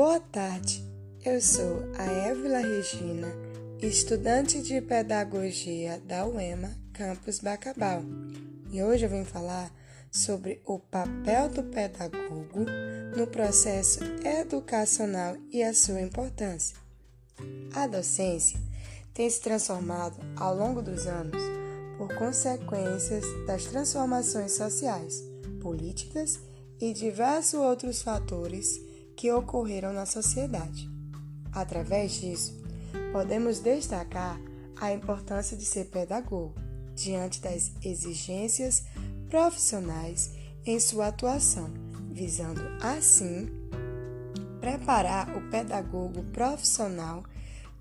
Boa tarde, eu sou a Évila Regina, estudante de Pedagogia da UEMA, Campus Bacabal, e hoje eu vim falar sobre o papel do pedagogo no processo educacional e a sua importância. A docência tem se transformado ao longo dos anos por consequências das transformações sociais, políticas e diversos outros fatores que ocorreram na sociedade. Através disso, podemos destacar a importância de ser pedagogo diante das exigências profissionais em sua atuação, visando assim preparar o pedagogo profissional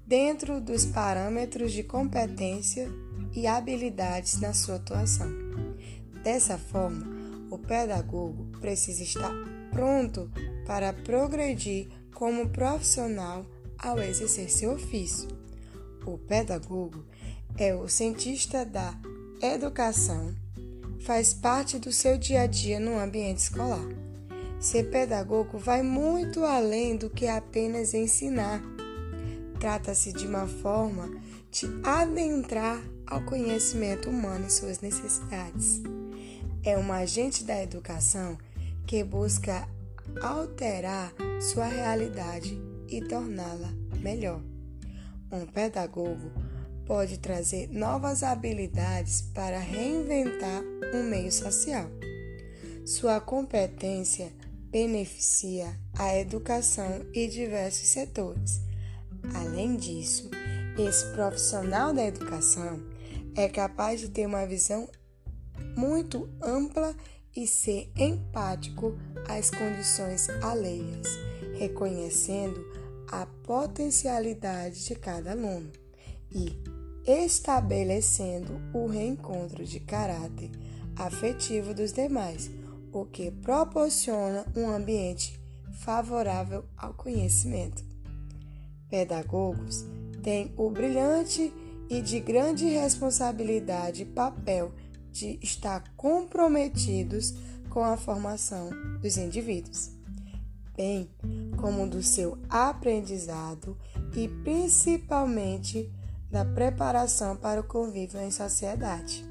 dentro dos parâmetros de competência e habilidades na sua atuação. Dessa forma, o pedagogo precisa estar pronto para progredir como profissional ao exercer seu ofício. O pedagogo é o cientista da educação, faz parte do seu dia a dia no ambiente escolar. Ser pedagogo vai muito além do que apenas ensinar. Trata-se de uma forma de adentrar ao conhecimento humano e suas necessidades. É um agente da educação que busca alterar sua realidade e torná-la melhor. Um pedagogo pode trazer novas habilidades para reinventar um meio social. Sua competência beneficia a educação e diversos setores. Além disso, esse profissional da educação é capaz de ter uma visão muito ampla e ser empático às condições alheias, reconhecendo a potencialidade de cada aluno e estabelecendo o reencontro de caráter afetivo dos demais, o que proporciona um ambiente favorável ao conhecimento. Pedagogos têm o brilhante e de grande responsabilidade papel de estar comprometidos com a formação dos indivíduos, bem como do seu aprendizado e principalmente da preparação para o convívio em sociedade.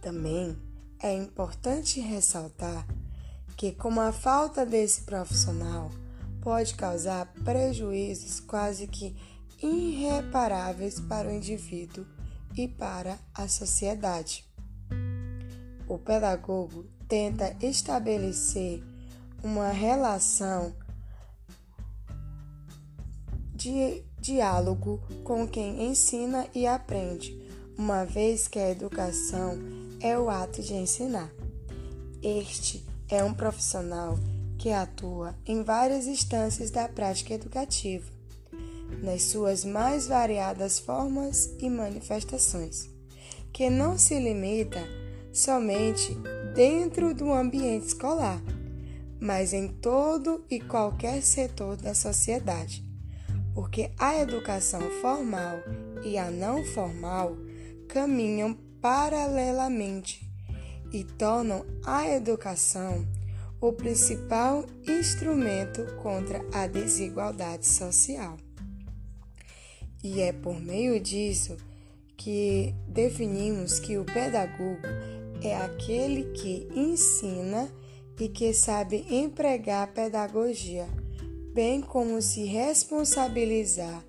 Também é importante ressaltar que, como a falta desse profissional pode causar prejuízos quase que irreparáveis para o indivíduo e para a sociedade. O pedagogo tenta estabelecer uma relação de diálogo com quem ensina e aprende, uma vez que a educação é o ato de ensinar. Este é um profissional que atua em várias instâncias da prática educativa, nas suas mais variadas formas e manifestações, que não se limita somente dentro do ambiente escolar, mas em todo e qualquer setor da sociedade, porque a educação formal e a não formal caminham paralelamente e tornam a educação o principal instrumento contra a desigualdade social. E é por meio disso que definimos que o pedagogo é aquele que ensina e que sabe empregar a pedagogia, bem como se responsabilizar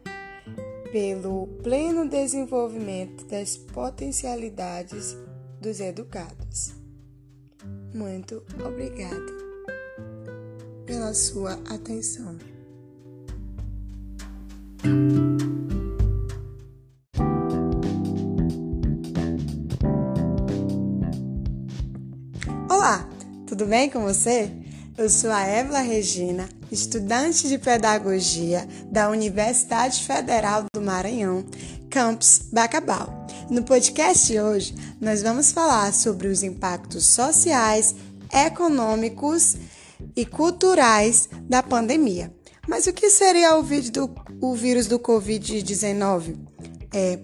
pelo pleno desenvolvimento das potencialidades dos educados. Muito obrigada pela sua atenção. Tudo bem com você? Eu sou a Évila Regina, estudante de Pedagogia da Universidade Federal do Maranhão, campus Bacabal. No podcast de hoje, nós vamos falar sobre os impactos sociais, econômicos e culturais da pandemia. Mas o que seria o, do, o vírus do Covid-19? É,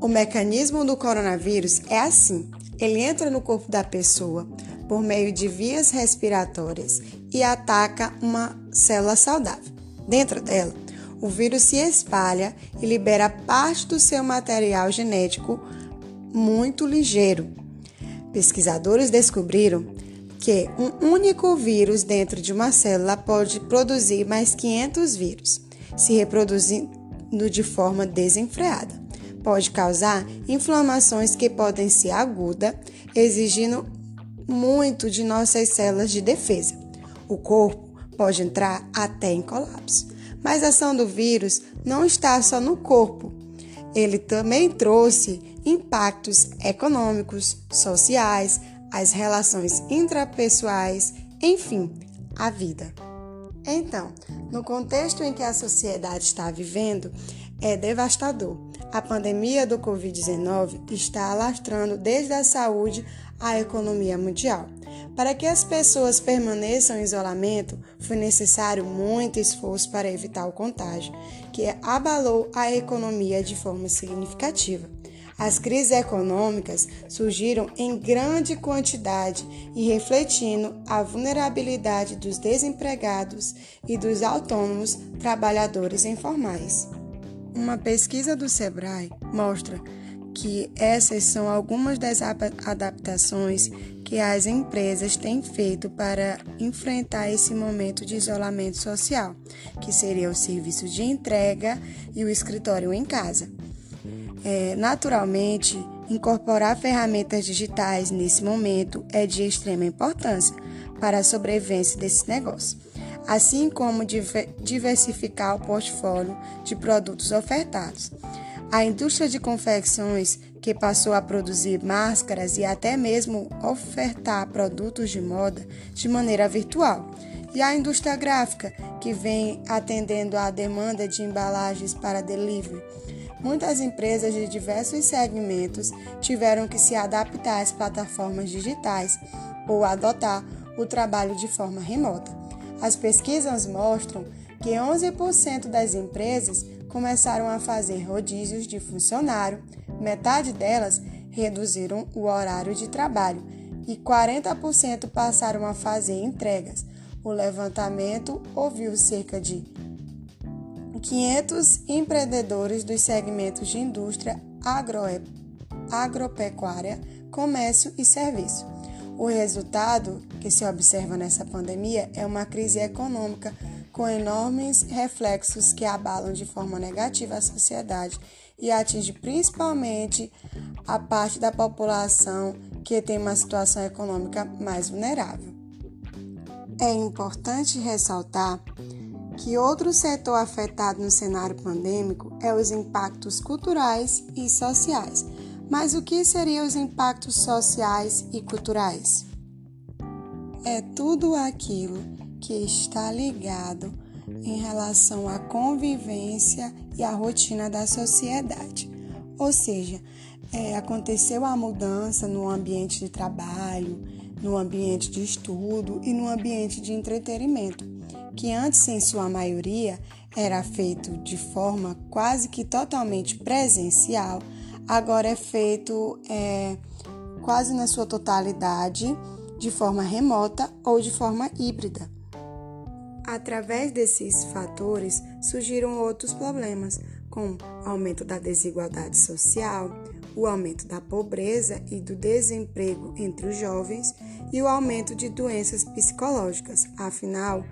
o mecanismo do coronavírus é assim: ele entra no corpo da pessoa por meio de vias respiratórias e ataca uma célula saudável. Dentro dela, o vírus se espalha e libera parte do seu material genético muito ligeiro. Pesquisadores descobriram que um único vírus dentro de uma célula pode produzir mais 500 vírus, se reproduzindo de forma desenfreada. Pode causar inflamações que podem ser agudas, exigindo muito de nossas células de defesa. O corpo pode entrar até em colapso. Mas a ação do vírus não está só no corpo. Ele também trouxe impactos econômicos, sociais, as relações intrapessoais, enfim, a vida. Então, no contexto em que a sociedade está vivendo, é devastador. A pandemia do Covid-19 está alastrando desde a saúde à economia mundial. Para que as pessoas permaneçam em isolamento, foi necessário muito esforço para evitar o contágio, que abalou a economia de forma significativa. As crises econômicas surgiram em grande quantidade e refletindo a vulnerabilidade dos desempregados e dos autônomos trabalhadores informais. Uma pesquisa do Sebrae mostra que essas são algumas das adaptações que as empresas têm feito para enfrentar esse momento de isolamento social, que seria o serviço de entrega e o escritório em casa. É, naturalmente, incorporar ferramentas digitais nesse momento é de extrema importância para a sobrevivência desse negócio, assim como diversificar o portfólio de produtos ofertados. A indústria de confecções, que passou a produzir máscaras e até mesmo ofertar produtos de moda de maneira virtual, e a indústria gráfica, que vem atendendo à demanda de embalagens para delivery muitas empresas de diversos segmentos tiveram que se adaptar às plataformas digitais ou adotar o trabalho de forma remota. As pesquisas mostram que 11% das empresas começaram a fazer rodízios de funcionário, metade delas reduziram o horário de trabalho e 40% passaram a fazer entregas. O levantamento ouviu cerca de 500 empreendedores dos segmentos de indústria agropecuária, comércio e serviço. O resultado que se observa nessa pandemia é uma crise econômica com enormes reflexos que abalam de forma negativa a sociedade e atinge principalmente a parte da população que tem uma situação econômica mais vulnerável. É importante ressaltar que outro setor afetado no cenário pandêmico é os impactos culturais e sociais. Mas o que seriam os impactos sociais e culturais? É tudo aquilo que está ligado em relação à convivência e à rotina da sociedade. Ou seja, é, aconteceu a mudança no ambiente de trabalho, no ambiente de estudo e no ambiente de entretenimento que antes, em sua maioria, era feito de forma quase que totalmente presencial, agora é feito é, quase na sua totalidade de forma remota ou de forma híbrida. Através desses fatores surgiram outros problemas, como aumento da desigualdade social, o aumento da pobreza e do desemprego entre os jovens e o aumento de doenças psicológicas. Afinal,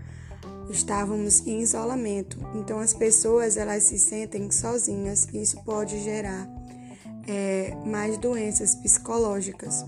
estávamos em isolamento, então as pessoas elas se sentem sozinhas e isso pode gerar é, mais doenças psicológicas,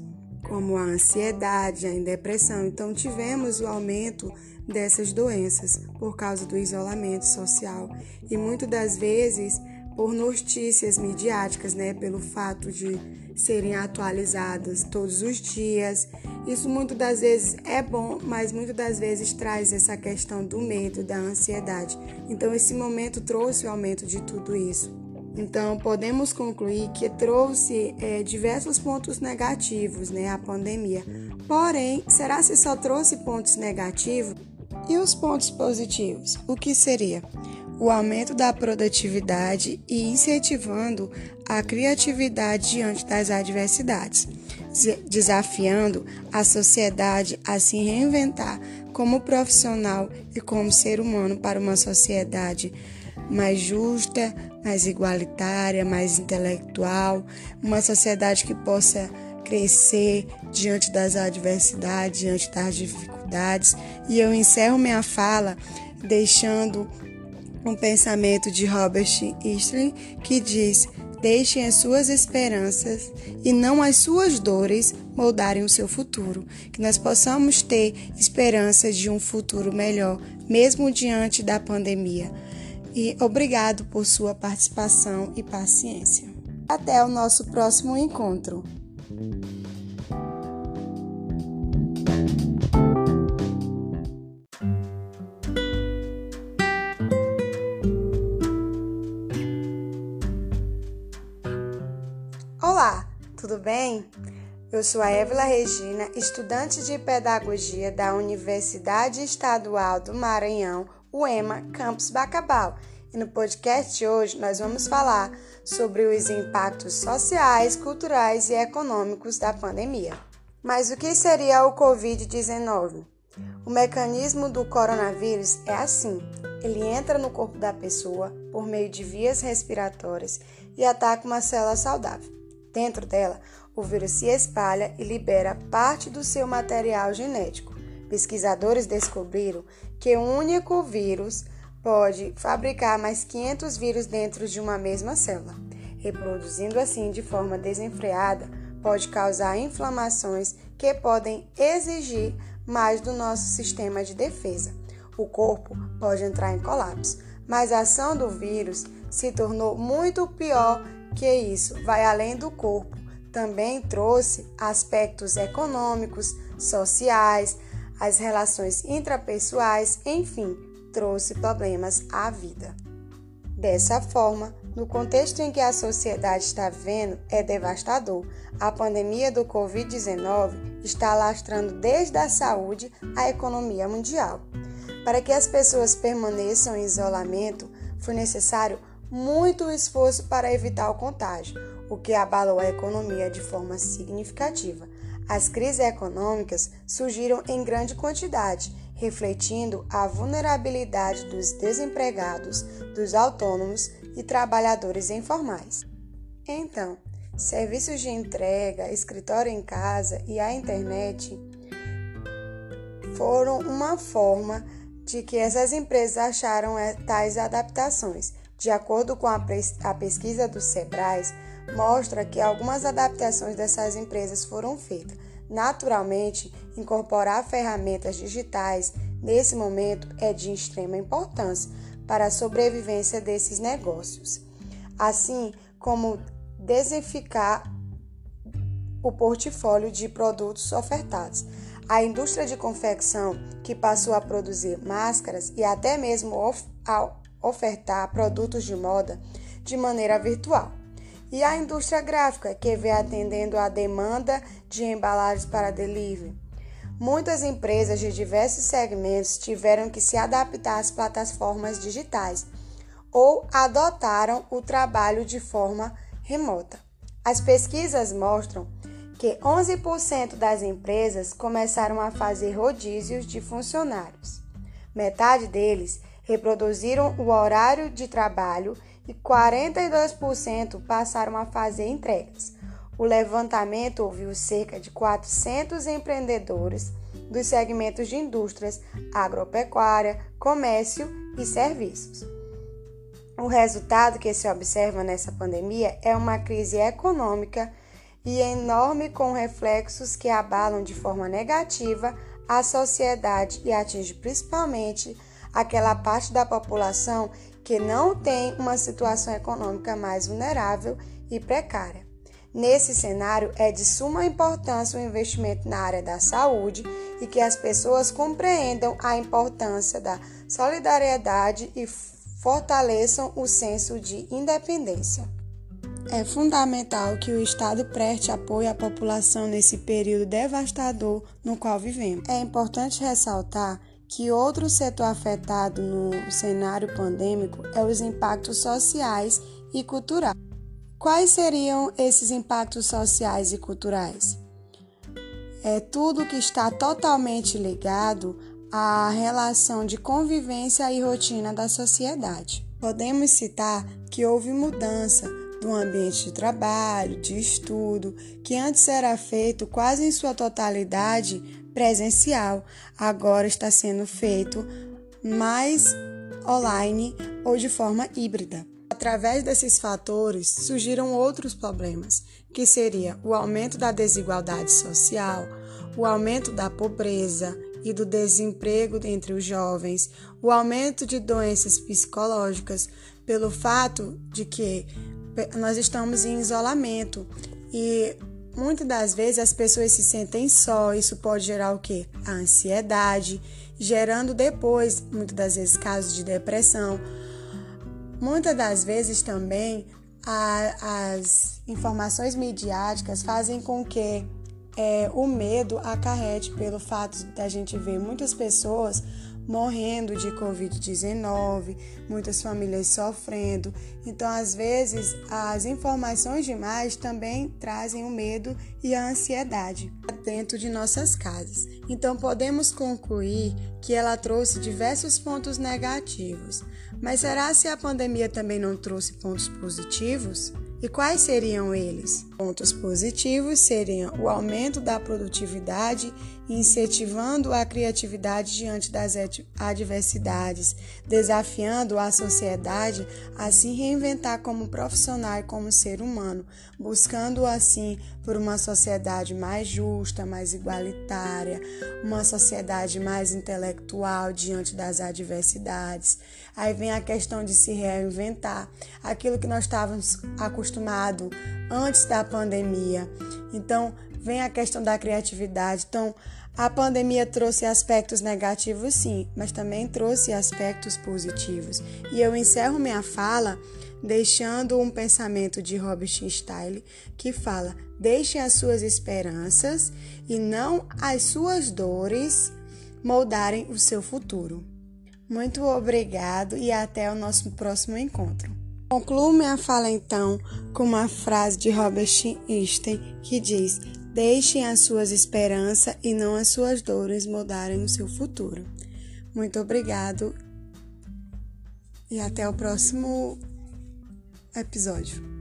como a ansiedade, a depressão. Então tivemos o aumento dessas doenças por causa do isolamento social e muitas das vezes por notícias midiáticas, né, pelo fato de serem atualizadas todos os dias. Isso muitas das vezes é bom, mas muitas das vezes traz essa questão do medo, da ansiedade. Então esse momento trouxe o aumento de tudo isso. Então podemos concluir que trouxe é, diversos pontos negativos, né, a pandemia. Porém, será se só trouxe pontos negativos? E os pontos positivos? O que seria? o aumento da produtividade e incentivando a criatividade diante das adversidades, desafiando a sociedade a se reinventar como profissional e como ser humano para uma sociedade mais justa, mais igualitária, mais intelectual, uma sociedade que possa crescer diante das adversidades, diante das dificuldades. E eu encerro minha fala deixando um pensamento de Robert Eastley que diz: Deixem as suas esperanças e não as suas dores moldarem o seu futuro. Que nós possamos ter esperança de um futuro melhor, mesmo diante da pandemia. E obrigado por sua participação e paciência. Até o nosso próximo encontro. Olá, tudo bem? Eu sou a Évila Regina, estudante de Pedagogia da Universidade Estadual do Maranhão, UEMA, Campus Bacabal. E no podcast de hoje nós vamos falar sobre os impactos sociais, culturais e econômicos da pandemia. Mas o que seria o Covid-19? O mecanismo do coronavírus é assim: ele entra no corpo da pessoa por meio de vias respiratórias e ataca uma célula saudável. Dentro dela, o vírus se espalha e libera parte do seu material genético. Pesquisadores descobriram que um único vírus pode fabricar mais 500 vírus dentro de uma mesma célula. Reproduzindo assim de forma desenfreada, pode causar inflamações que podem exigir mais do nosso sistema de defesa. O corpo pode entrar em colapso, mas a ação do vírus se tornou muito pior que isso, vai além do corpo. Também trouxe aspectos econômicos, sociais, as relações intrapessoais, enfim, trouxe problemas à vida. Dessa forma, no contexto em que a sociedade está vivendo, é devastador. A pandemia do Covid-19 está lastrando desde a saúde à economia mundial. Para que as pessoas permaneçam em isolamento, foi necessário muito esforço para evitar o contágio, o que abalou a economia de forma significativa. As crises econômicas surgiram em grande quantidade, refletindo a vulnerabilidade dos desempregados, dos autônomos e trabalhadores informais. Então, serviços de entrega, escritório em casa e a internet foram uma forma de que essas empresas acharam eh, tais adaptações de acordo com a, a pesquisa do Sebrae, mostra que algumas adaptações dessas empresas foram feitas. Naturalmente, incorporar ferramentas digitais nesse momento é de extrema importância para a sobrevivência desses negócios, assim como desenficar o portfólio de produtos ofertados. A indústria de confecção, que passou a produzir máscaras e até mesmo ofertar produtos de moda de maneira virtual. E a indústria gráfica, que vem atendendo à demanda de embalagens para delivery. Muitas empresas de diversos segmentos tiveram que se adaptar às plataformas digitais ou adotaram o trabalho de forma remota. As pesquisas mostram que 11% das empresas começaram a fazer rodízios de funcionários. Metade deles reproduziram o horário de trabalho e 42% passaram a fazer entregas. O levantamento ouviu cerca de 400 empreendedores dos segmentos de indústrias, agropecuária, comércio e serviços. O resultado que se observa nessa pandemia é uma crise econômica e enorme com reflexos que abalam de forma negativa a sociedade e atinge principalmente aquela parte da população que não tem uma situação econômica mais vulnerável e precária. Nesse cenário, é de suma importância o investimento na área da saúde e que as pessoas compreendam a importância da solidariedade e fortaleçam o senso de independência. É fundamental que o Estado preste apoio à população nesse período devastador no qual vivemos. É importante ressaltar que outro setor afetado no cenário pandêmico é os impactos sociais e culturais. Quais seriam esses impactos sociais e culturais? É tudo que está totalmente ligado a relação de convivência e rotina da sociedade. Podemos citar que houve mudança do ambiente de trabalho, de estudo, que antes era feito quase em sua totalidade presencial, agora está sendo feito mais online ou de forma híbrida. Através desses fatores surgiram outros problemas, que seria o aumento da desigualdade social, o aumento da pobreza e do desemprego entre os jovens, o aumento de doenças psicológicas, pelo fato de que nós estamos em isolamento e muitas das vezes as pessoas se sentem só, isso pode gerar o que? A ansiedade, gerando depois, muitas das vezes, casos de depressão. Muitas das vezes também a, as informações midiáticas fazem com que é, o medo acarrete pelo fato da gente ver muitas pessoas morrendo de Covid-19, muitas famílias sofrendo. Então, às vezes, as informações demais também trazem o medo e a ansiedade dentro de nossas casas. Então, podemos concluir que ela trouxe diversos pontos negativos. Mas será se a pandemia também não trouxe pontos positivos? E quais seriam eles? Pontos positivos seriam o aumento da produtividade, incentivando a criatividade diante das adversidades, desafiando a sociedade a se reinventar como profissional e como ser humano, buscando assim por uma sociedade mais justa, mais igualitária, uma sociedade mais intelectual diante das adversidades. Aí vem a questão de se reinventar, aquilo que nós estávamos acostumados antes da pandemia. Então, vem a questão da criatividade. Então, a pandemia trouxe aspectos negativos, sim, mas também trouxe aspectos positivos. E eu encerro minha fala deixando um pensamento de Robert Stein que fala: deixe as suas esperanças e não as suas dores moldarem o seu futuro. Muito obrigado e até o nosso próximo encontro. Concluo minha fala então com uma frase de Robert Einstein que diz: Deixem as suas esperanças e não as suas dores moldarem o seu futuro. Muito obrigado e até o próximo episódio.